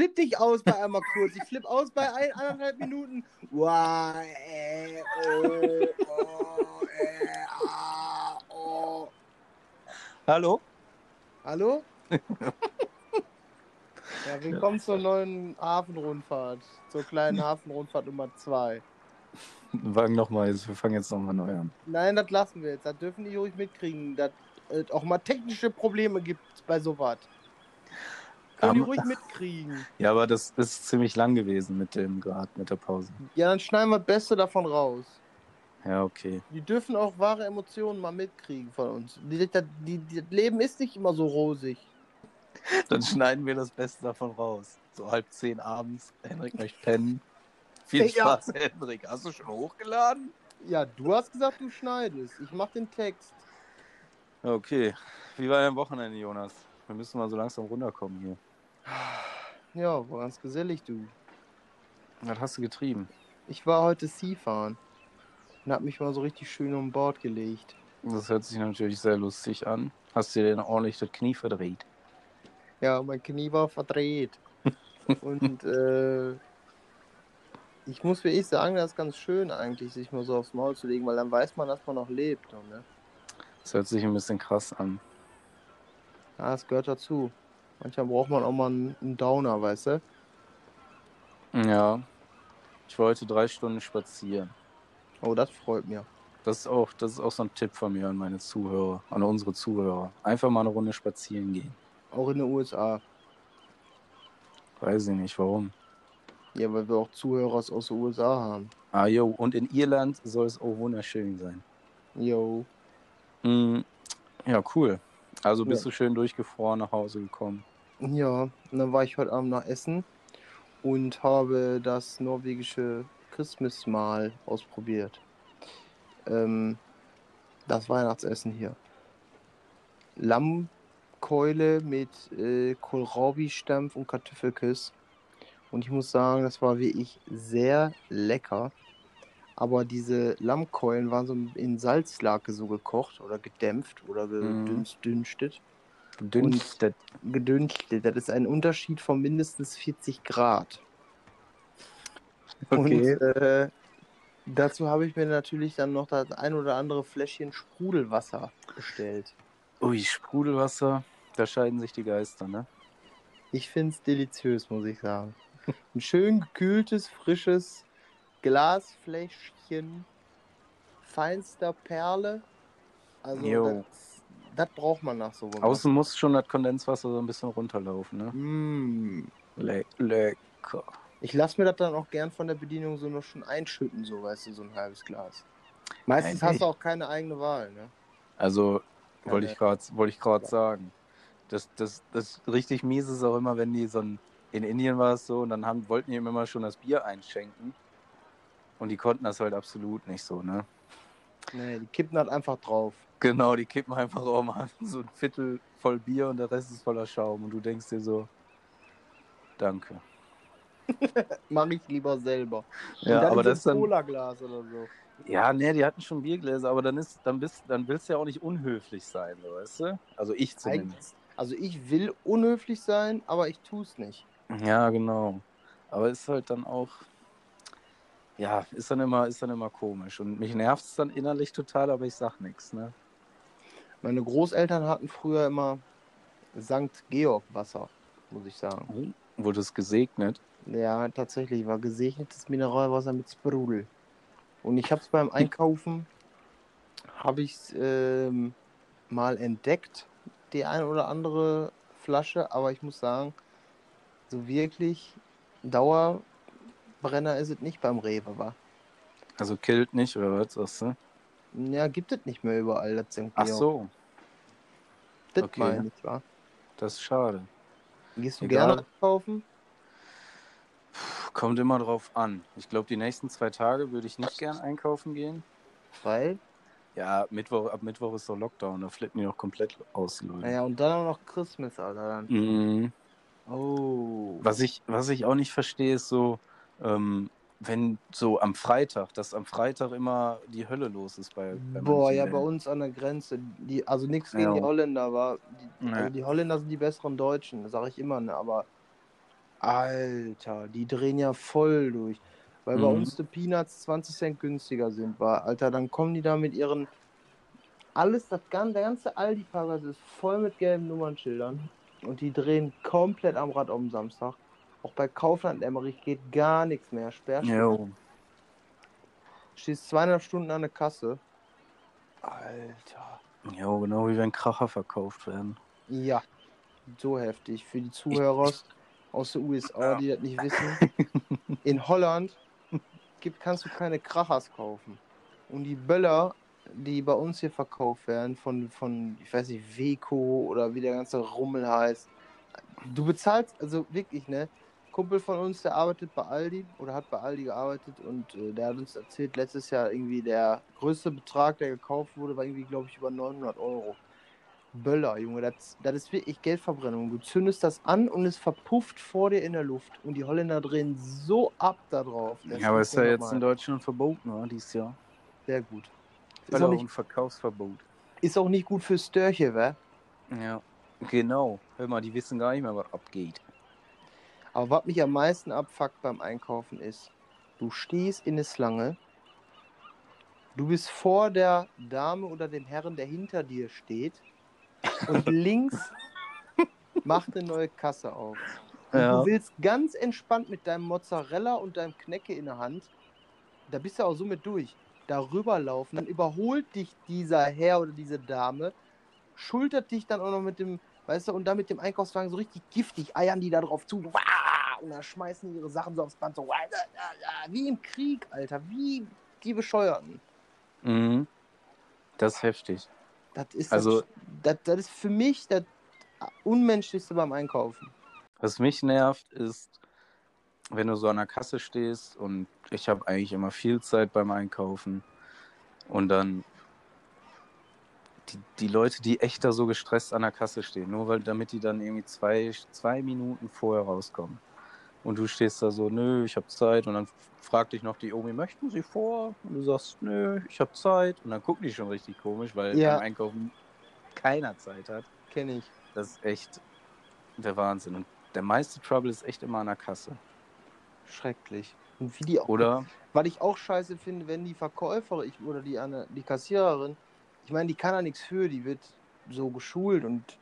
flipp dich aus bei einmal kurz. Ich flipp aus bei ein, anderthalb Minuten. Wow, äh, oh, oh, äh, ah, oh. Hallo? Hallo? ja, willkommen zur neuen Hafenrundfahrt. Zur kleinen Hafenrundfahrt Nummer 2. Wagen nochmal, wir fangen jetzt nochmal neu an. Nein, das lassen wir jetzt. Das dürfen die ruhig mitkriegen, dass es auch mal technische Probleme gibt bei sowas. Können die ruhig mitkriegen. Ja, aber das ist ziemlich lang gewesen mit dem gerade, mit der Pause. Ja, dann schneiden wir das Beste davon raus. Ja, okay. Die dürfen auch wahre Emotionen mal mitkriegen von uns. Die, das, die, die, das Leben ist nicht immer so rosig. Dann schneiden wir das Beste davon raus. So halb zehn abends, Henrik möchte pennen. Viel Ja. Spaß, Henrik. Hast du schon hochgeladen? Ja, du hast gesagt, du schneidest. Ich mach den Text. Okay. Wie war dein Wochenende, Jonas? Wir müssen mal so langsam runterkommen hier. Ja, war ganz gesellig, du. Was hast du getrieben? Ich war heute Skifahren und hab mich mal so richtig schön um Bord gelegt. Das hört sich natürlich sehr lustig an. Hast du dir denn ordentlich das Knie verdreht? Ja, mein Knie war verdreht. und äh, ich muss wirklich sagen, das ist ganz schön eigentlich, sich mal so aufs Maul zu legen, weil dann weiß man, dass man noch lebt. Ne? Das hört sich ein bisschen krass an. Ja, das gehört dazu. Manchmal braucht man auch mal einen Downer, weißt du? Ja. Ich war heute drei Stunden spazieren. Oh, das freut mich. Das ist auch, das ist auch so ein Tipp von mir an meine Zuhörer, an unsere Zuhörer. Einfach mal eine Runde spazieren gehen. Auch in den USA. Weiß ich nicht, warum. Ja, weil wir auch Zuhörer aus den USA haben. Ah, jo, und in Irland soll es auch wunderschön sein. Yo. Mm, ja, cool. Also bist Ja. du schön durchgefroren nach Hause gekommen. Ja, und dann war ich heute Abend nach Essen und habe das norwegische Christmasmahl ausprobiert. Ähm, das Weihnachtsessen hier. Lammkeule mit äh, Kohlrabi-Stampf und Kartoffelkiss. Und ich muss sagen, das war wirklich sehr lecker. Aber diese Lammkeulen waren so in Salzlake so gekocht oder gedämpft oder Mhm. Gedünstet Dünstet. gedünstet. Das ist ein Unterschied von mindestens 40 Grad. Okay. Und äh, dazu habe ich mir natürlich dann noch das ein oder andere Fläschchen Sprudelwasser bestellt. Ui, Sprudelwasser. Da scheiden sich die Geister, ne? Ich finde es deliziös, muss ich sagen. Ein schön gekühltes, frisches Glasfläschchen feinster Perle. Also das, das braucht man nach so einem Außen muss schon das Kondenswasser so ein bisschen runterlaufen, ne? Mm. Le lecker. Ich lasse mir das dann auch gern von der Bedienung so noch schon einschütten, so weißt du, so ein halbes Glas. Meistens Nein, hast du auch keine eigene Wahl, ne? Also, wollte ne. ich gerade wollte ich gerade Ja. sagen. Das, das, das richtig mies ist auch immer, wenn die so ein, in Indien war es so und dann haben, wollten die ihm immer schon das Bier einschenken. Und die konnten das halt absolut nicht so, ne? Nee, die kippen halt einfach drauf. Genau, die kippen einfach auch mal so ein Viertel voll Bier und der Rest ist voller Schaum. Und du denkst dir so, danke. Mach ich lieber selber. Ja, aber das ist ein dann. Cola-Glas oder so. Ja, nee, die hatten schon Biergläser, aber dann ist, dann bist, dann willst du ja auch nicht unhöflich sein, weißt du? Also ich zumindest. Also ich will unhöflich sein, aber ich tu's nicht. Ja, genau. Aber ist halt dann auch, ja, ist dann immer, ist dann immer komisch. Und mich nervt es dann innerlich total, aber ich sag nichts, ne? Meine Großeltern hatten früher immer St. Georg Wasser, muss ich sagen. Wurde es gesegnet? Ja, tatsächlich war gesegnetes Mineralwasser mit Sprudel. Und ich habe es beim Einkaufen, habe ich es ähm, mal entdeckt, die eine oder andere Flasche, aber ich muss sagen, so wirklich Dauerbrenner ist es nicht beim Rewe, wa? Also killt nicht, oder was sagst du? Ja, gibt es nicht mehr überall, das St. Ach so, Das okay. meine ich, wa? das ist schade. Gehst du Egal. gerne einkaufen? Kommt immer drauf an. Ich glaube, die nächsten zwei Tage würde ich nicht gern einkaufen gehen. Weil? Ja, Mittwoch, ab Mittwoch ist doch Lockdown, da flippen die noch komplett aus, die Leute. Naja, und dann auch noch Christmas, Alter. Mhm. Oh. Was ich, was ich auch nicht verstehe, ist so, ähm, wenn so am Freitag, dass am Freitag immer die Hölle los ist bei, bei Boah, ja, bei uns an der Grenze. Die, also nichts gegen Ja. die Holländer, aber die, Nee. also die Holländer sind die besseren Deutschen, das sage ich immer, ne? aber Alter, die drehen ja voll durch. Weil bei Mhm. uns die Peanuts 20 Cent günstiger sind, war, Alter, dann kommen die da mit ihren. Alles, das ganze, der ganze Aldi-Parkplatz ist voll mit gelben Nummernschildern. Und die drehen komplett am Rad am Samstag. Auch bei Kaufland Emmerich geht gar nichts mehr. Sperrstunde. Stehst zweieinhalb Stunden an der Kasse. Alter. Jo, genau wie wenn Kracher verkauft werden. Ja, so heftig. Für die Zuhörer aus den USA, die das nicht wissen. In Holland gibt, kannst du keine Krachers kaufen. Und die Böller, die bei uns hier verkauft werden, von, von ich weiß nicht, Weco oder wie der ganze Rummel heißt. Du bezahlst, also wirklich, ne? Kumpel von uns, der arbeitet bei Aldi oder hat bei Aldi gearbeitet und äh, der hat uns erzählt, letztes Jahr irgendwie der größte Betrag, der gekauft wurde, war irgendwie, glaube ich, über 900 Euro. Böller, Junge, das, das ist wirklich Geldverbrennung. Du zündest das an und es verpufft vor dir in der Luft. Und die Holländer drehen so ab da drauf. Das Ja, aber ist ja jetzt in. Deutschland verboten, oder? Dieses Jahr. Sehr gut. Ist Böller auch, nicht, und Verkaufsverbot. ist auch nicht gut fürs Störche, wa? Ja. Genau. Hör mal, die wissen gar nicht mehr, was abgeht. Aber was mich am meisten abfuckt beim Einkaufen ist, du stehst in der Schlange, du bist vor der Dame oder dem Herrn, der hinter dir steht, und links macht eine neue Kasse auf. Ja. du willst ganz entspannt mit deinem Mozzarella und deinem Knecke in der Hand, da bist du auch so mit durch, darüber laufen, dann überholt dich dieser Herr oder diese Dame, schultert dich dann auch noch mit dem, weißt du, und dann mit dem Einkaufswagen so richtig giftig, eiern die da drauf zu, Wah! Und dann schmeißen die ihre Sachen so aufs Band, so, wie im Krieg, Alter, wie die Bescheuerten. Mhm. Das ist heftig. Das ist, Also- das, das, das ist für mich das Unmenschlichste beim Einkaufen. Was mich nervt, ist, wenn du so an der Kasse stehst und ich habe eigentlich immer viel Zeit beim Einkaufen und dann die, die Leute, die echt da so gestresst an der Kasse stehen, nur weil damit die dann irgendwie zwei, zwei Minuten vorher rauskommen. Und du stehst da so, nö, ich habe Zeit. Und dann fragt dich noch die Omi, möchten Sie vor? Und du sagst, nö, ich habe Zeit. Und dann gucken die schon richtig komisch, weil Ja. beim Einkaufen keiner Zeit hat. Kenne ich. Das ist echt der Wahnsinn. Und der meiste Trouble ist echt immer an der Kasse. Schrecklich. Und wie die auch Oder? Was ich auch scheiße finde, wenn die Verkäuferin ich, oder die, Anne- die Kassiererin, ich meine, die kann da nichts für, die wird so geschult und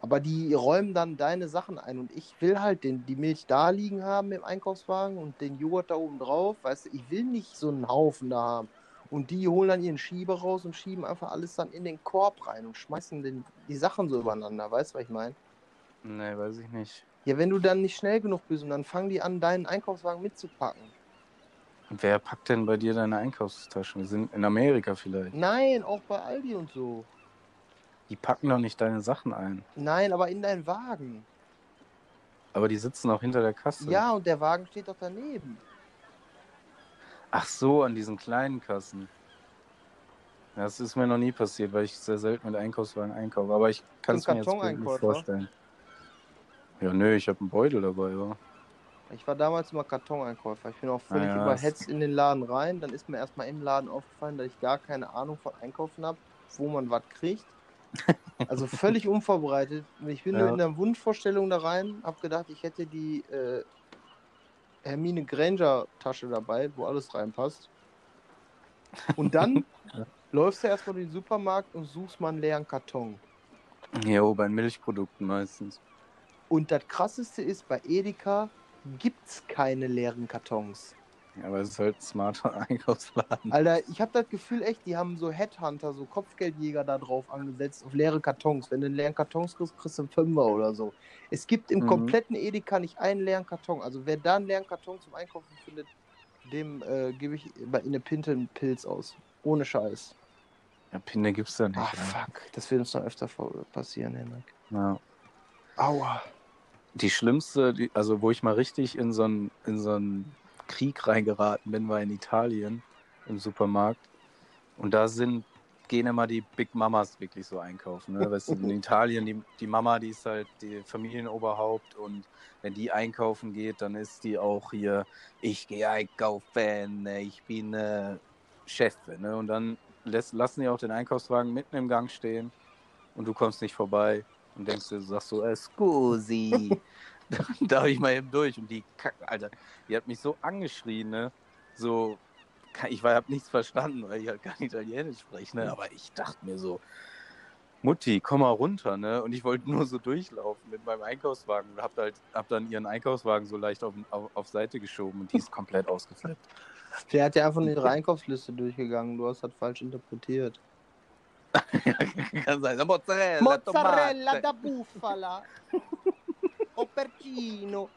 aber die räumen dann deine Sachen ein und ich will halt den, die Milch da liegen haben im Einkaufswagen und den Joghurt da oben drauf, weißt du, ich will nicht so einen Haufen da haben. Und die holen dann ihren Schieber raus und schieben einfach alles dann in den Korb rein und schmeißen den, die Sachen so übereinander, weißt du, was ich meine? Nee, weiß ich nicht. Ja, wenn du dann nicht schnell genug bist und dann fangen die an, deinen Einkaufswagen mitzupacken. Wer packt denn bei dir deine Einkaufstaschen? Wir sind in Amerika vielleicht. Nein, auch bei Aldi und so. Die packen doch nicht deine Sachen ein. Nein, aber in deinen Wagen. Aber die sitzen auch hinter der Kasse. Ja, und der Wagen steht doch daneben. Ach so, an diesen kleinen Kassen. Das ist mir noch nie passiert, weil ich sehr selten mit Einkaufswagen einkaufe. Aber ich kann es mir jetzt nicht vorstellen. Ja, nö, ich habe einen Beutel dabei, ja. Ich war damals immer Kartoneinkäufer. Ich bin auch völlig Ah ja, überhetzt in den Laden rein. Dann ist mir erstmal im Laden aufgefallen, dass ich gar keine Ahnung von Einkaufen habe, wo man was kriegt. Also völlig unvorbereitet. Ich bin Ja. nur in der Wunschvorstellung da rein, habe gedacht, ich hätte die äh, Hermine Granger Tasche dabei, wo alles reinpasst. Und dann Ja. läufst du erstmal durch den Supermarkt und suchst mal einen leeren Karton. Jo, bei Milchprodukten meistens. Und das krasseste ist, bei Edeka gibt's keine leeren Kartons. Ja, aber es ist halt ein smarter Einkaufsladen. Alter, ich habe das Gefühl echt, die haben so Headhunter, so Kopfgeldjäger da drauf angesetzt auf leere Kartons. Wenn du einen leeren Kartons kriegst, kriegst du einen Fünfer oder so. Es gibt im Mhm. kompletten Edeka nicht einen leeren Karton. Also wer da einen leeren Karton zum Einkaufen findet, dem äh, gebe ich bei- in eine Pinte einen Pilz aus. Ohne Scheiß. Ja, Pinde gibt's da nicht. Ach ja. fuck, das wird uns noch öfter passieren, Henrik. Ja. Aua. Die schlimmste, die, also wo ich mal richtig in so einen in so einen Krieg reingeraten bin, war in Italien im Supermarkt. Und da sind, gehen immer die Big Mamas wirklich so einkaufen. Ne? Weißt du, in Italien, die, die Mama, die ist halt die Familienoberhaupt und wenn die einkaufen geht, dann ist die auch hier, ich gehe einkaufen, ne, ich bin äh, Chefin. Ne? Und dann lässt, lassen die auch den Einkaufswagen mitten im Gang stehen und du kommst nicht vorbei und denkst dir, sagst so, äh, scusi, da habe ich mal eben durch. Und die Kacke, Alter, die hat mich so angeschrien, ne? So, ich habe nichts verstanden, weil ich halt gar nicht Italienisch spreche, ne? Aber ich dachte mir so, Mutti, komm mal runter, ne? Und ich wollte nur so durchlaufen mit meinem Einkaufswagen und hab halt, hab dann ihren Einkaufswagen so leicht auf, auf, auf Seite geschoben und die ist komplett ausgeflippt. Der hat ja einfach nur ihre Einkaufsliste durchgegangen, du hast das falsch interpretiert. Kann sein. Mozzarella, Mozzarella da bufala. Aubergino.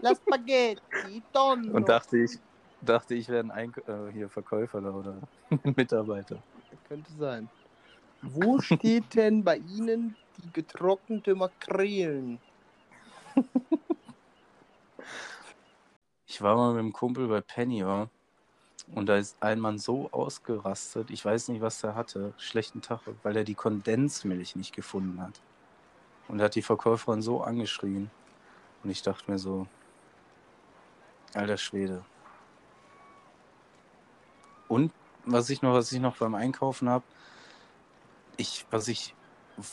La Spaghetti, Tonno. Und dachte ich, dachte ich wäre ein Eink äh, hier Verkäufer da oder Mitarbeiter. Könnte sein. Wo steht denn bei Ihnen die getrocknete Makrelen? Ich war mal mit einem Kumpel bei Penny, war. Und da ist ein Mann so ausgerastet, ich weiß nicht, was er hatte, schlechten Tag, weil er die Kondensmilch nicht gefunden hat. Und hat die Verkäuferin so angeschrien. Und ich dachte mir so, alter Schwede. Und was ich noch, was ich noch beim Einkaufen habe, ich, was ich,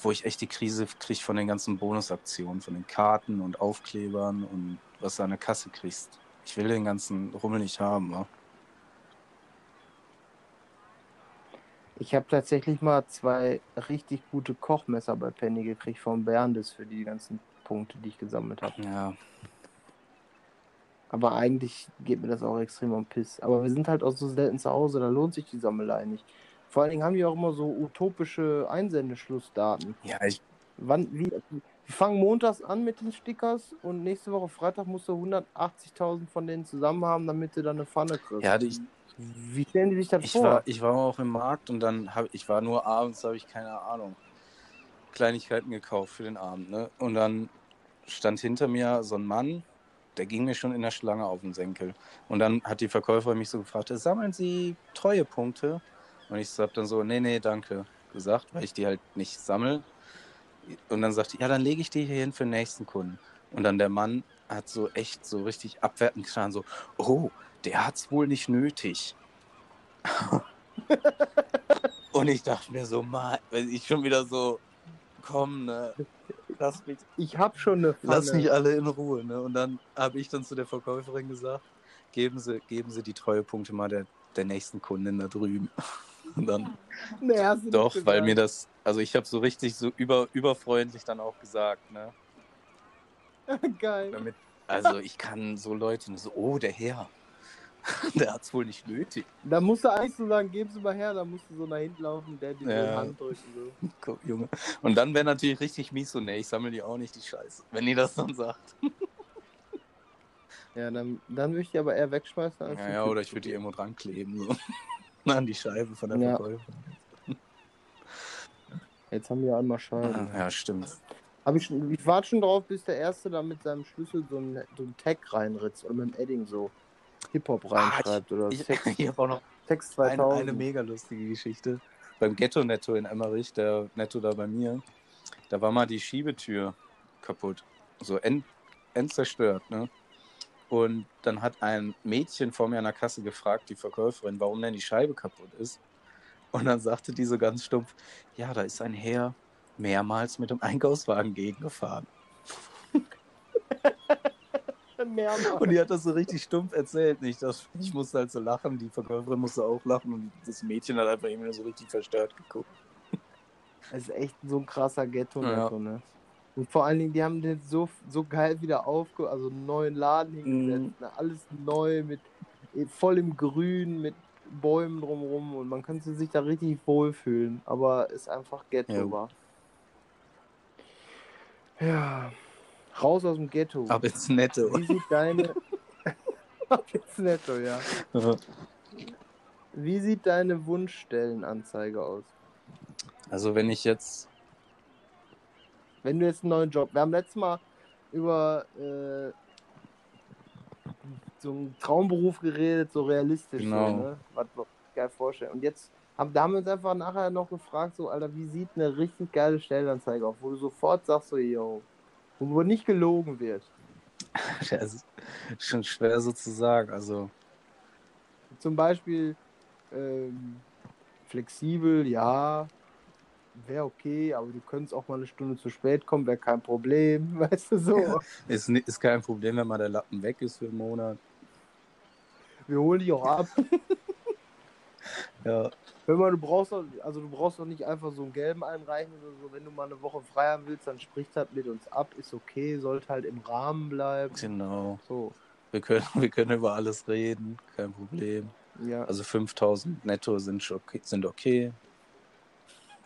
wo ich echt die Krise kriege von den ganzen Bonusaktionen, von den Karten und Aufklebern und was du an der Kasse kriegst. Ich will den ganzen Rummel nicht haben, wa? Ich habe tatsächlich mal zwei richtig gute Kochmesser bei Penny gekriegt vom Berndes für die ganzen Punkte, die ich gesammelt habe. Ja, Aber eigentlich geht mir das auch extrem am Piss. Aber wir sind halt auch so selten zu Hause, da lohnt sich die Sammelei nicht. Vor allen Dingen haben die auch immer so utopische Einsendeschlussdaten. ja, ich, Wann, wie, wir fangen montags an mit den Stickers und nächste Woche Freitag musst du 180.000 von denen zusammen haben, damit du dann eine Pfanne kriegst. ja, ich, Wie stellen die sich das ich vor? war, ich war auch im Markt und dann habe ich war nur abends, habe ich keine Ahnung, Kleinigkeiten gekauft für den Abend, ne? Und dann stand hinter mir so ein Mann, der ging mir schon in der Schlange auf den Senkel. Und dann hat die Verkäuferin mich so gefragt, sammeln Sie Treuepunkte? Und ich habe dann so, nee, nee, danke, gesagt, weil ich die halt nicht sammel. Und dann sagte ich, ja, dann lege ich die hier hin für den nächsten Kunden. Und dann der Mann hat so echt so richtig abwertend getan, so, oh, der hat's wohl nicht nötig. Und ich dachte mir so, mal, weil ich schon wieder so, komm, ne, lass mich, Ich habe schon eine Pfanne. lass mich alle in Ruhe, ne? Und dann habe ich dann zu der Verkäuferin gesagt, geben Sie, geben Sie die Treuepunkte mal der, der nächsten Kundin da drüben. Und dann, Nee, doch, weil mir das, also ich habe so richtig so über, überfreundlich dann auch gesagt, ne? Geil. Damit, also ich kann so Leute, so, oh, der Herr, der hat's wohl nicht nötig. Da musst du eigentlich so sagen, geben Sie mal her, da musst du so nach hinten laufen, der die Ja. Hand drücken. So. Guck, Junge. Und dann wäre natürlich richtig mies so, nee, ich sammle die auch nicht, die Scheiße. Wenn die das dann sagt. Ja, dann, dann würde ich die aber eher wegschmeißen. Als Ja, ja, oder ich würde die irgendwo dran kleben. So. An die Scheibe von der Ja. Verkäuferin. Jetzt haben wir einmal Scheiben. Ja, stimmt. Hab ich, schon, ich warte schon drauf, bis der Erste da mit seinem Schlüssel so ein, so ein Tag reinritzt oder mit dem Edding so Hip-Hop reinschreibt oder Ah, Ich, Sex, ich habe auch noch Text eine, 2000. eine mega lustige Geschichte. Beim Ghetto-Netto in Emmerich, der Netto da bei mir, da war mal die Schiebetür kaputt. So end, end zerstört, ne? Und dann hat ein Mädchen vor mir an der Kasse gefragt, die Verkäuferin, warum denn die Scheibe kaputt ist. Und dann sagte die so ganz stumpf, ja, da ist ein Herr mehrmals mit dem Einkaufswagen gegengefahren. Mehrmals. Und die hat das so richtig stumpf erzählt. Nicht, dass ich musste halt so lachen, die Verkäuferin musste auch lachen und das Mädchen hat einfach immer so richtig verstört geguckt. Das ist echt so ein krasser ghetto Ja. netto ne? Und vor allen Dingen, die haben den so, so geil wieder aufge... Also einen neuen Laden hingesetzt. Mhm. Ne? Alles neu, mit voll im Grün, mit Bäumen drumrum. Und man könnte sich da richtig wohlfühlen. Aber ist einfach Ghetto Ja. war. Ja. Raus aus dem Ghetto. Aber ins Netto. Wie sieht deine... Ab ins Netto, ja. Wie sieht deine Wunschstellenanzeige aus? Also wenn ich jetzt, Wenn du jetzt einen neuen Job. Wir haben letztes Mal über äh, so einen Traumberuf geredet, so realistisch, Genau. so, ne? was wir uns geil vorstellen. Und jetzt haben, da haben wir uns einfach nachher noch gefragt, so, Alter, wie sieht eine richtig geile Stellenanzeige aus, wo du sofort sagst, so, yo, wo nicht gelogen wird. das ist schon schwer so zu sagen. Also Zum Beispiel ähm, flexibel, ja. wäre okay, aber du könntest auch mal eine Stunde zu spät kommen, wäre kein Problem, weißt du so. Ist, ist kein Problem, wenn mal der Lappen weg ist für einen Monat. Wir holen dich auch ab. Ja, Wenn man, du brauchst doch, also du brauchst doch nicht einfach so einen gelben einreichen oder so. Wenn du mal eine Woche frei haben willst, dann sprich das mit uns ab, ist okay, sollte halt im Rahmen bleiben. genau. So, Wir können, wir können über alles reden, kein Problem. ja. Also 5000 netto sind, schon okay, sind okay.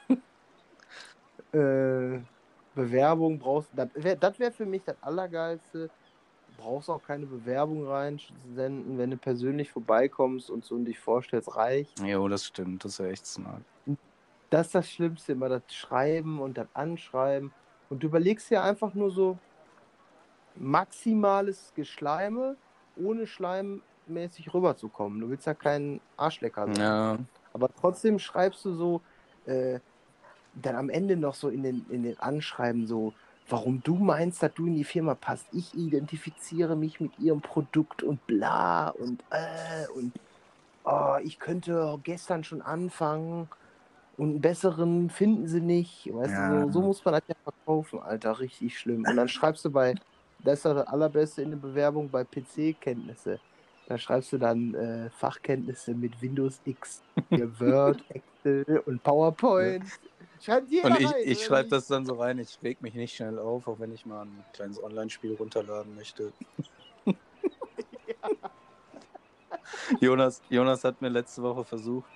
äh, Bewerbung brauchst das wäre wär für mich das Allergeilste. Brauchst auch keine Bewerbung reinsenden, wenn du persönlich vorbeikommst und so und dich vorstellst, reicht. Jo, das stimmt, das ist ja echt smart. Das ist das Schlimmste, immer das Schreiben und das Anschreiben. Und du überlegst ja einfach nur so maximales Geschleime, ohne schleimmäßig rüberzukommen. Du willst ja kein Arschlecker sein. Ja, Aber trotzdem schreibst du so, äh, dann am Ende noch so in den, in den Anschreiben so, warum du meinst, dass du in die Firma passt. Ich identifiziere mich mit ihrem Produkt und bla und äh und oh, ich könnte gestern schon anfangen und einen besseren finden sie nicht. Weißt Ja. du, so, so muss man das ja verkaufen, Alter, richtig schlimm. Und dann schreibst du bei, das ist das allerbeste in der Bewerbung bei PC-Kenntnisse. Da schreibst du dann äh, Fachkenntnisse mit Windows X, Word, Excel und PowerPoint. Schreibt jeder und ich, rein, ich schreibe das dann so rein, ich reg mich nicht schnell auf, auch wenn ich mal ein kleines Online-Spiel runterladen möchte. Jonas, Jonas hat mir letzte Woche versucht,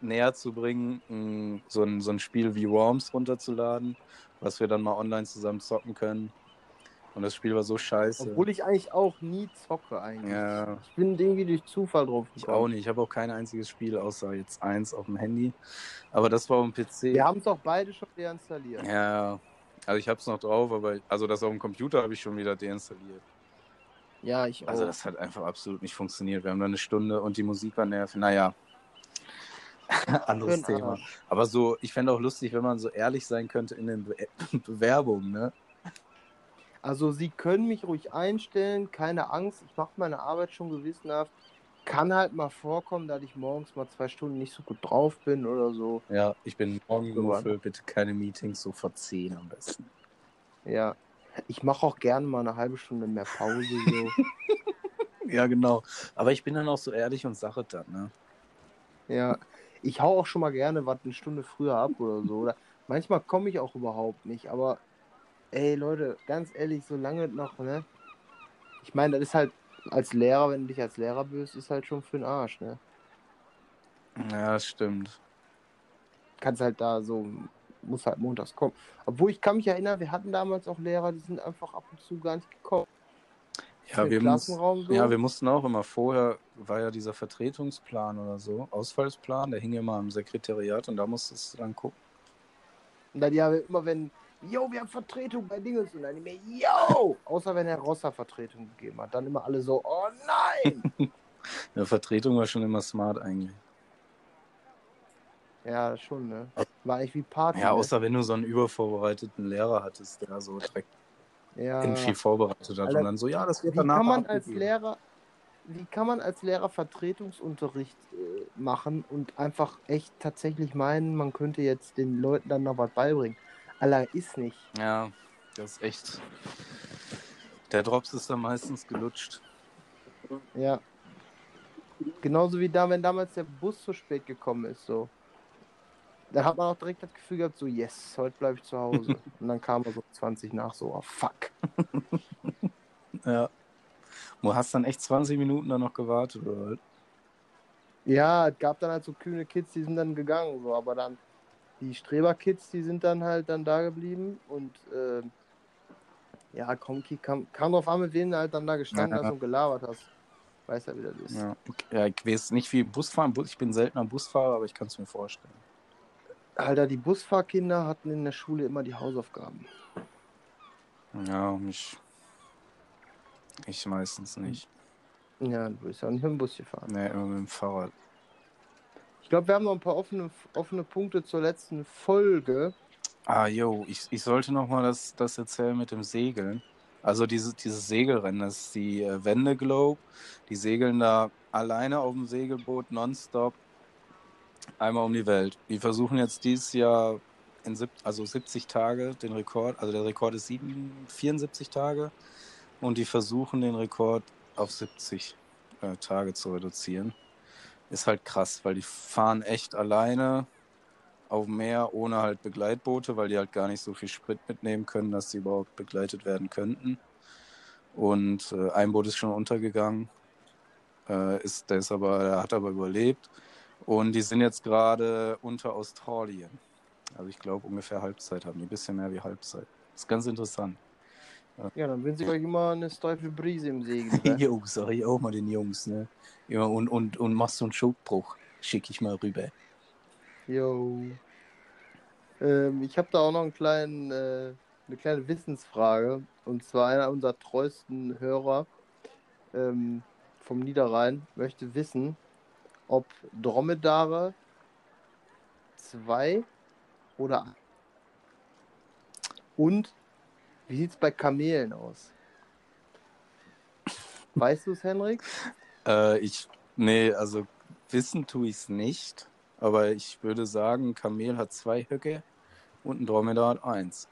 näher zu bringen, so ein, so ein Spiel wie Worms runterzuladen, was wir dann mal online zusammen zocken können. Und das Spiel war so scheiße. Obwohl ich eigentlich auch nie zocke eigentlich. Ja. Ich bin irgendwie durch Zufall drauf Ich gekommen. auch nicht. Ich habe auch kein einziges Spiel außer jetzt eins auf dem Handy. Aber das war auf dem PC. Wir haben es auch beide schon deinstalliert. Ja, also ich habe es noch drauf, aber also das auf dem Computer habe ich schon wieder deinstalliert. Ja, ich auch. Also das hat einfach absolut nicht funktioniert. Wir haben da eine Stunde und die Musik war nervig. Naja, anderes Thema. Aber so, ich fände auch lustig, wenn man so ehrlich sein könnte in den Be Bewerbungen, ne? Also Sie können mich ruhig einstellen, keine Angst, ich mache meine Arbeit schon gewissenhaft. Kann halt mal vorkommen, dass ich morgens mal zwei Stunden nicht so gut drauf bin oder so. Ja, ich bin morgen So, Muffel, bitte keine Meetings, so vor 10 am besten. Ja. Ich mache auch gerne mal eine halbe Stunde mehr Pause. So. Ja, genau. Aber ich bin dann auch so ehrlich und sage dann, ne? ja. Ich hau auch schon mal gerne was eine Stunde früher ab oder so. Oder manchmal komme ich auch überhaupt nicht. Aber ey Leute, ganz ehrlich, solange noch, ne? Ich meine, das ist halt als Lehrer, wenn du dich als Lehrer bist, ist halt schon für den Arsch, ne? Ja, das stimmt. kannst halt da so, muss halt montags kommen. Obwohl ich kann mich erinnern, wir hatten damals auch Lehrer, die sind einfach ab und zu gar nicht gekommen. Ja, wir, muss, so. ja, wir mussten auch immer vorher, war ja dieser Vertretungsplan oder so, Ausfallsplan, der hing ja mal im Sekretariat und da musstest du dann gucken. Und dann ja immer wenn, yo, wir haben Vertretung bei Dinges und dann immer, yo! Außer wenn Herr Rosser Vertretung gegeben hat. Dann immer alle so, oh nein! Ja, Vertretung war schon immer smart eigentlich. ja, schon, ne? War eigentlich wie Party. Ja, ne? außer wenn du so einen übervorbereiteten Lehrer hattest, der so direkt ja. viel vorbereitet hat Alter, und dann so, ja, das wird Wie danach kann man als. Lehrer, wie kann man als Lehrer Vertretungsunterricht äh, machen und einfach echt tatsächlich meinen, man könnte jetzt den Leuten dann noch was beibringen? Alter, ist nicht. Ja, das ist echt. Der Drops ist dann meistens gelutscht. Ja. Genauso wie da, wenn damals der Bus zu spät gekommen ist, so. Da hat man auch direkt das Gefühl gehabt, so, yes, heute bleibe ich zu Hause. Und dann kam er so 20 nach, so, oh, fuck. Ja. Du hast dann echt 20 Minuten dann noch gewartet, oder? Ja, es gab dann halt so kühne Kids, die sind dann gegangen, so, aber dann die Streber-Kids, die sind dann halt dann da geblieben und äh, ja, Konki kam, kam drauf an, mit wem du halt dann da gestanden Ja. hast und gelabert hast. Weiß ja, wie das ist. Ja. ja, ich weiß nicht wie Busfahren. Bu- Ich bin seltener Busfahrer, aber ich kann es mir vorstellen. Alter, die Busfahrkinder hatten in der Schule immer die Hausaufgaben. Ja, ich. Ich meistens nicht. Ja, du bist ja nicht mit dem Bus gefahren. Nee, immer mit dem Fahrrad. Ich glaube, wir haben noch ein paar offene, offene Punkte zur letzten Folge. Ah, yo, ich, ich sollte noch mal das, das erzählen mit dem Segeln. Also diese, dieses Segelrennen, das ist die äh, Wende Globe. Die segeln da alleine auf dem Segelboot nonstop Einmal um die Welt. Die versuchen jetzt dieses Jahr in sieb also 70 Tage den Rekord, also der Rekord ist 7, 74 Tage und die versuchen den Rekord auf 70 äh, Tage zu reduzieren. Ist halt krass, weil die fahren echt alleine auf dem Meer ohne halt Begleitboote, weil die halt gar nicht so viel Sprit mitnehmen können, dass sie überhaupt begleitet werden könnten. Und äh, ein Boot ist schon untergegangen, äh, ist, der, ist aber, der hat aber überlebt. Und die sind jetzt gerade unter Australien. Also ich glaube ungefähr Halbzeit haben die, ein bisschen mehr wie Halbzeit. Das ist ganz interessant. Ja, dann wünsche ich euch immer eine steife Brise im Segen. Ne? jo, sag ich auch mal den Jungs, ne? Ja, und, und, und machst so einen Schubbruch, schicke ich mal rüber. Jo. Ähm, ich habe da auch noch einen kleinen, äh, eine kleine Wissensfrage. Und zwar einer unserer treuesten Hörer ähm, vom Niederrhein möchte wissen, ob Dromedare zwei oder und wie sieht es bei Kamelen aus? Weißt du es, Henrik? Äh, ich, nee, also wissen tue ich es nicht, aber ich würde sagen, Kamel hat zwei Höcke und ein Dromedar hat eins.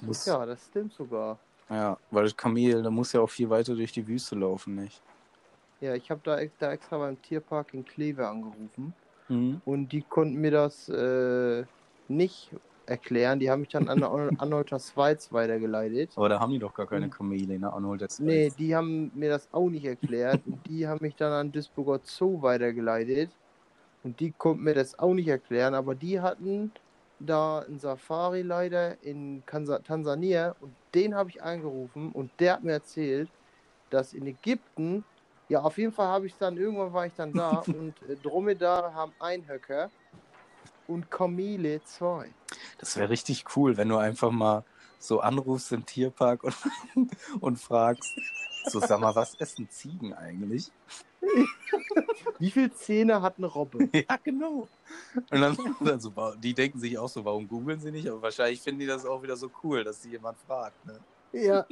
Muss, ja, das stimmt sogar. Ja, weil das Kamel, da muss ja auch viel weiter durch die Wüste laufen, nicht? Ja, ich habe da, da extra beim Tierpark in Kleve angerufen mhm. und die konnten mir das äh, nicht erklären. Die haben mich dann an Anholter Schweiz weitergeleitet. Aber da haben die doch gar keine Kamele in der Anholter Schweiz. Nee, die haben mir das auch nicht erklärt. und die haben mich dann an Duisburger Zoo weitergeleitet. Und die konnten mir das auch nicht erklären. Aber die hatten da einen Safari-Leiter in Tansania und den habe ich angerufen und der hat mir erzählt, dass in Ägypten, ja, auf jeden Fall habe ich dann, irgendwann war ich dann da und äh, Dromedare haben einen Höcker und Kamele zwei. Das wäre richtig cool, wenn du einfach mal so anrufst im Tierpark und, und fragst, so sag mal, was essen Ziegen eigentlich? Wie viele Zähne hat eine Robbe? Ja, genau. Und dann, dann so, die denken sich auch so, warum googeln sie nicht? Aber wahrscheinlich finden die das auch wieder so cool, dass sie jemand fragt. Ne? Ja.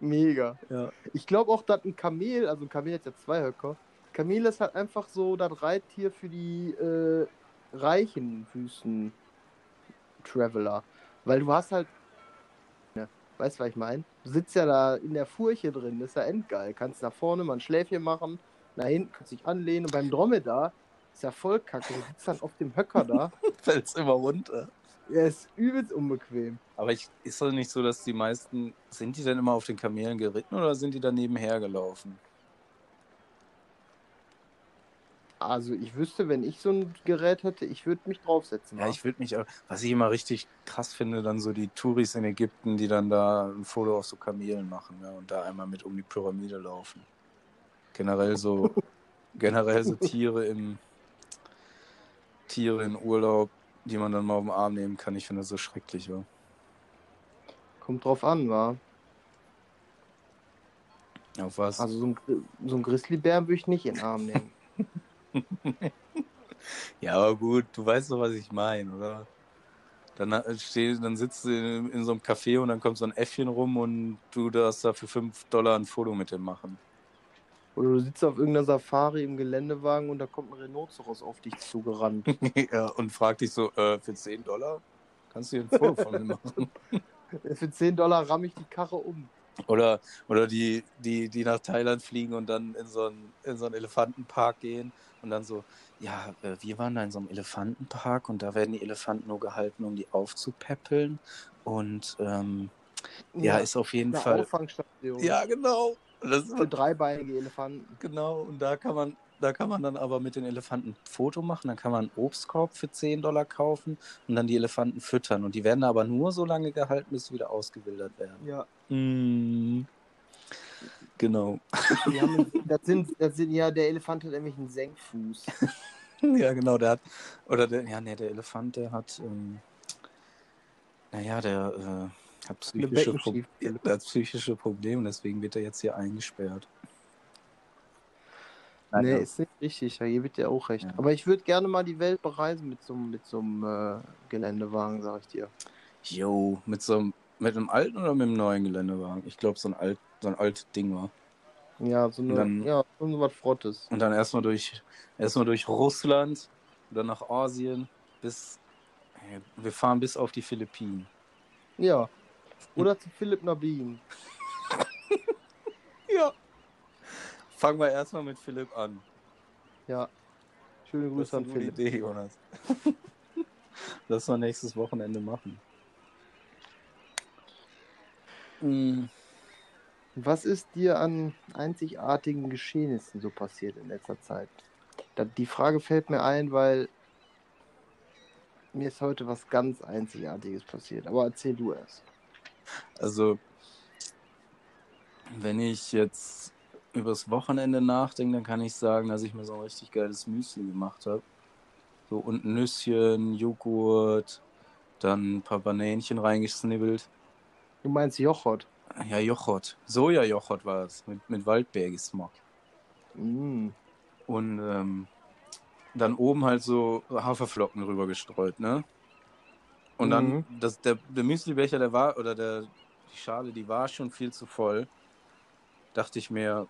Mega. Ja. Ich glaube auch, dass ein Kamel, also ein Kamel hat ja zwei Höcker, Kamel ist halt einfach so das Reittier für die äh, reichen Wüsten-Traveler. Weil du hast halt Weißt du, was ich meine? Du sitzt ja da in der Furche drin, das ist ja endgeil. Kannst nach vorne mal ein Schläfchen machen, nach hinten kannst dich anlehnen und beim Dromedar ist ja voll kacke. Du sitzt dann auf dem Höcker da. Fällst immer runter. Ja, ist übelst unbequem. Aber ich, ist doch nicht so, dass die meisten, sind die denn immer auf den Kamelen geritten oder sind die da nebenher Also ich wüsste, wenn ich so ein Gerät hätte, ich würde mich draufsetzen. Ja, ich würde mich auch, was ich immer richtig krass finde, dann so die Touris in Ägypten, die dann da ein Foto auf so Kamelen machen ja, und da einmal mit um die Pyramide laufen. Generell so, generell so Tiere im Tiere in Urlaub, die man dann mal auf den Arm nehmen kann. Ich finde das so schrecklich, ja. Kommt drauf an, wa? Auf was? Also so ein, so ein Grizzlybären würde ich nicht in den Arm nehmen. ja, aber gut, du weißt doch, was ich meine, oder? Dann, äh, steh, dann sitzt du in, in, so einem Café und dann kommt so ein Äffchen rum und du darfst da für 5 Dollar ein Foto mit dem machen. Oder du sitzt auf irgendeiner Safari im Geländewagen und da kommt ein Rhinoceros auf dich zugerannt. ja, und fragt dich so, äh, für 10 Dollar kannst du hier ein Foto von mir machen? für 10 Dollar ramme ich die Karre um. Oder, oder die, die, die nach Thailand fliegen und dann in so, einen, in so einen Elefantenpark gehen und dann so, ja, äh, wir waren da in so einem Elefantenpark und da werden die Elefanten nur gehalten, um die aufzupäppeln. Und ähm, ja, ja, ist auf jeden Fall. Auffangstation. Ja, genau. Das Für dreibeinige Elefanten. Genau, und da kann man, da kann man dann aber mit den Elefanten ein Foto machen, dann kann man einen Obstkorb für 10 Dollar kaufen und dann die Elefanten füttern. Und die werden aber nur so lange gehalten, bis sie wieder ausgewildert werden. Ja. Mm. Genau. Haben, das, sind, das sind ja, der Elefant hat nämlich einen Senkfuß. ja, genau, der hat, oder der, ja, nee, der Elefant, der hat, ähm, naja, der äh, hat, psychische Pro der hat psychische Probleme, deswegen wird er jetzt hier eingesperrt. Nee, ja. ist nicht richtig, ja, hier wird ja auch recht. Ja. Aber ich würde gerne mal die Welt bereisen mit so, mit so einem äh, Geländewagen, sag ich dir. Jo, mit so einem, mit einem alten oder mit einem neuen Geländewagen? Ich glaube, so ein alt, so ein altes Ding war. Ja, so eine, Dann- ja, so was Frottes. Und dann erstmal durch, erstmal durch Russland, dann nach Asien, bis. Wir fahren bis auf die Philippinen. Ja. Oder zu Philipp Nabin. Ja. Fangen wir erstmal mit Philipp an. Ja. Schöne Das Grüße an eine gute Philipp. Idee, Jonas. Lass mal nächstes Wochenende machen. Mm, Was ist dir an einzigartigen Geschehnissen so passiert in letzter Zeit? Die Frage fällt mir ein, weil mir ist heute was ganz Einzigartiges passiert. Aber erzähl du erst. Also, wenn ich jetzt übers Wochenende nachdenke, dann kann ich sagen, dass ich mir so ein richtig geiles Müsli gemacht habe. So und Nüsschen, Joghurt, dann ein paar Banänchen reingesnibbelt. Du meinst Jochot? Ja, Joghurt. Soja-Joghurt war es, mit, mit Waldbeergeschmack. Mm. Und ähm, dann oben halt so Haferflocken rüber gestreut, ne? Und dann, Mhm. das, der, der Müslibecher, der war, oder der, die Schale, die war schon viel zu voll. Dachte ich mir,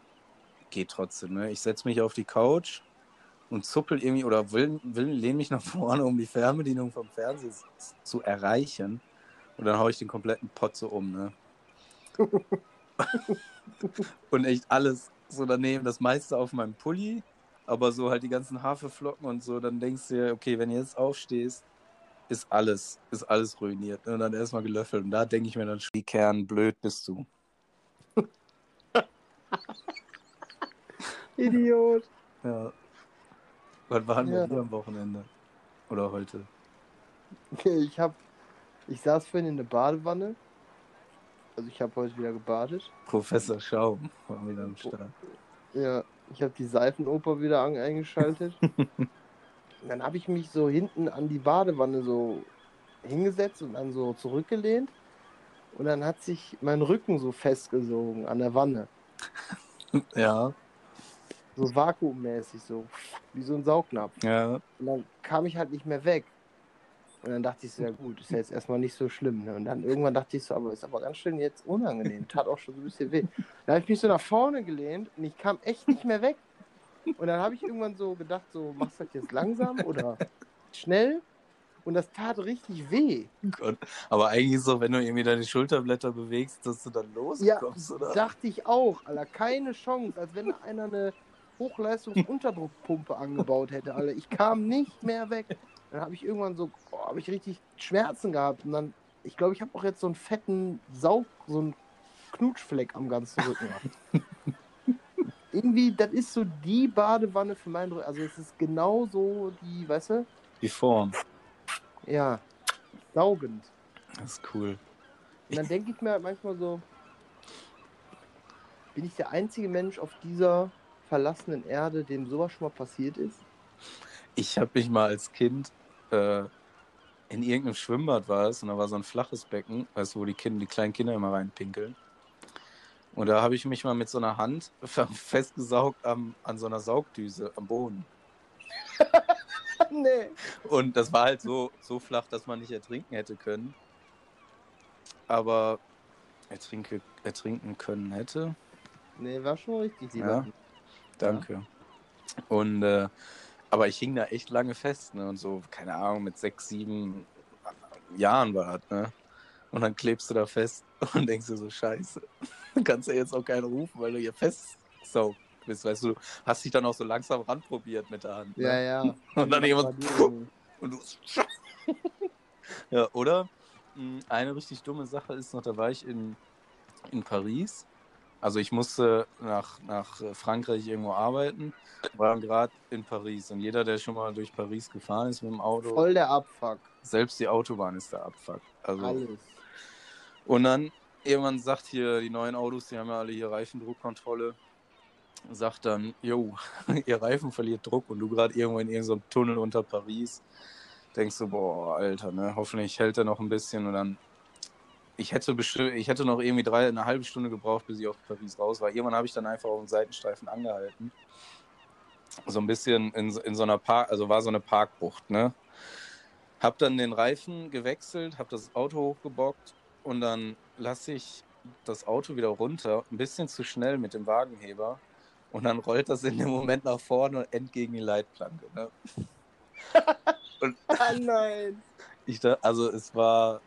geht trotzdem, ne? Ich setze mich auf die Couch und zuppel irgendwie, oder will, will lehne mich nach vorne, um die Fernbedienung vom Fernseher zu erreichen. Und dann hau ich den kompletten Pott so um, ne? und echt alles so daneben, das meiste auf meinem Pulli, aber so halt die ganzen Haferflocken und so, dann denkst du dir, okay, wenn du jetzt aufstehst, ist alles, ist alles ruiniert. ne? Und dann erstmal gelöffelt. Und da denke ich mir dann, wie Kern blöd bist du. Idiot. Ja. Was war denn Ja. dir am Wochenende? Oder heute? Ich hab, ich saß vorhin in der Badewanne. Also ich habe heute wieder gebadet. Professor Schaum war wieder am Start. Ja, ich habe die Seifenoper wieder an, eingeschaltet. Und dann habe ich mich so hinten an die Badewanne so hingesetzt und dann so zurückgelehnt. Und dann hat sich mein Rücken so festgesogen an der Wanne. Ja, So vakuummäßig, so wie so ein Saugnapf. ja. Und dann kam ich halt nicht mehr weg. Und dann dachte ich so, ja gut, ist ja jetzt erstmal nicht so schlimm. Ne? Und dann irgendwann dachte ich so, aber ist aber ganz schön jetzt unangenehm. Tat auch schon so ein bisschen weh. Dann habe ich mich so nach vorne gelehnt und ich kam echt nicht mehr weg. Und dann habe ich irgendwann so gedacht, so, machst du das jetzt langsam oder schnell? Und das tat richtig weh. Gott. Aber eigentlich so, wenn du irgendwie deine Schulterblätter bewegst, dass du dann Ja, loskommst, oder? dachte ich auch, Alter, keine Chance, als wenn einer eine Hochleistungsunterdruckpumpe angebaut hätte, Alter. Ich kam nicht mehr weg. Dann habe ich irgendwann so, boah, habe ich richtig Schmerzen gehabt und dann, ich glaube, ich habe auch jetzt so einen fetten Saug, so einen Knutschfleck am ganzen Rücken. Irgendwie, das ist so die Badewanne für meinen Rücken. Also es ist genau so die, weißt du, Die Form. ja, saugend. Das ist cool. Und dann denke ich mir halt manchmal so, bin ich der einzige Mensch auf dieser verlassenen Erde, dem sowas schon mal passiert ist? Ich habe mich mal als Kind äh, in irgendeinem Schwimmbad war es und da war so ein flaches Becken, weißt du, wo die Kinder, die kleinen Kinder immer reinpinkeln. Und da habe ich mich mal mit so einer Hand fe- festgesaugt am, an so einer Saugdüse am Boden. nee. Und das war halt so, so flach, dass man nicht ertrinken hätte können. Aber ertrinke, ertrinken können hätte. Nee, war schon richtig, lieber. Ja. Danke. Und äh, aber ich hing da echt lange fest, ne? Und so, keine Ahnung, mit sechs, sieben Jahren war das, ne? Und dann klebst du da fest und denkst dir so, scheiße. Du kannst ja jetzt auch keinen rufen, weil du hier festsaugt bist, weißt du, hast dich dann auch so langsam ranprobiert mit der Hand. Ne? Ja, ja. Und dann jemand, und du. ja, oder? mh, Eine richtig dumme Sache ist noch, da war ich in, in Paris. Also ich musste nach, nach Frankreich irgendwo arbeiten, war gerade in Paris. Und jeder, der schon mal durch Paris gefahren ist mit dem Auto, Voll der Abfuck. selbst die Autobahn ist der Abfuck. Also, Alles. und dann irgendwann sagt hier, die neuen Autos, die haben ja alle hier Reifendruckkontrolle, sagt dann, jo, ihr Reifen verliert Druck und du gerade irgendwo in irgendeinem Tunnel unter Paris, denkst du, boah, Alter, ne, hoffentlich hält er noch ein bisschen und dann, ich hätte bestimmt, ich hätte noch irgendwie drei, eine halbe Stunde gebraucht, bis ich auf Paris raus war. Irgendwann habe ich dann einfach auf dem Seitenstreifen angehalten. So ein bisschen in, in so einer Park, also war so eine Parkbucht, ne? Hab dann den Reifen gewechselt, hab das Auto hochgebockt und dann lasse ich das Auto wieder runter, ein bisschen zu schnell mit dem Wagenheber. Und dann rollt das in dem Moment nach vorne und end gegen die Leitplanke. Ne? und Ah, nein. ich also es war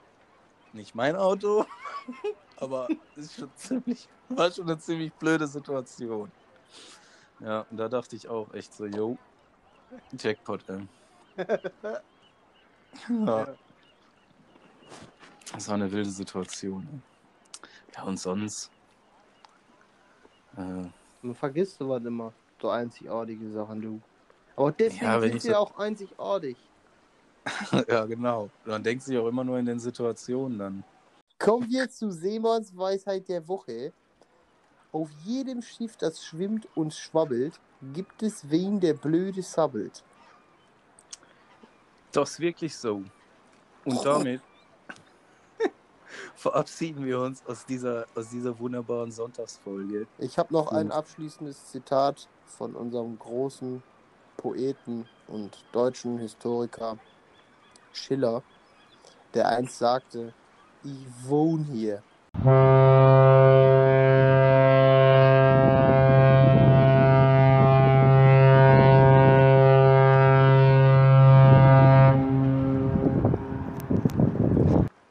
nicht mein Auto, aber es ist schon ziemlich, war schon eine ziemlich blöde Situation. Ja, und da dachte ich auch echt so, yo, Jackpot, ey. Ja. Das war eine wilde Situation. Ja, und sonst. Äh, Man vergisst sowas immer. So einzigartige Sachen, du. Aber deswegen Ja, sind sie so- auch einzigartig. ja, genau. Man denkt sich auch immer nur in den Situationen dann. Kommen wir zu Seemanns Weisheit der Woche. Auf jedem Schiff, das schwimmt und schwabbelt, gibt es wen, der blöde sabbelt. Das ist wirklich so. Und damit verabschieden wir uns aus dieser, aus dieser wunderbaren Sonntagsfolge. Ich habe noch ein abschließendes Zitat von unserem großen Poeten und deutschen Historiker Schiller, der einst sagte, ich wohne hier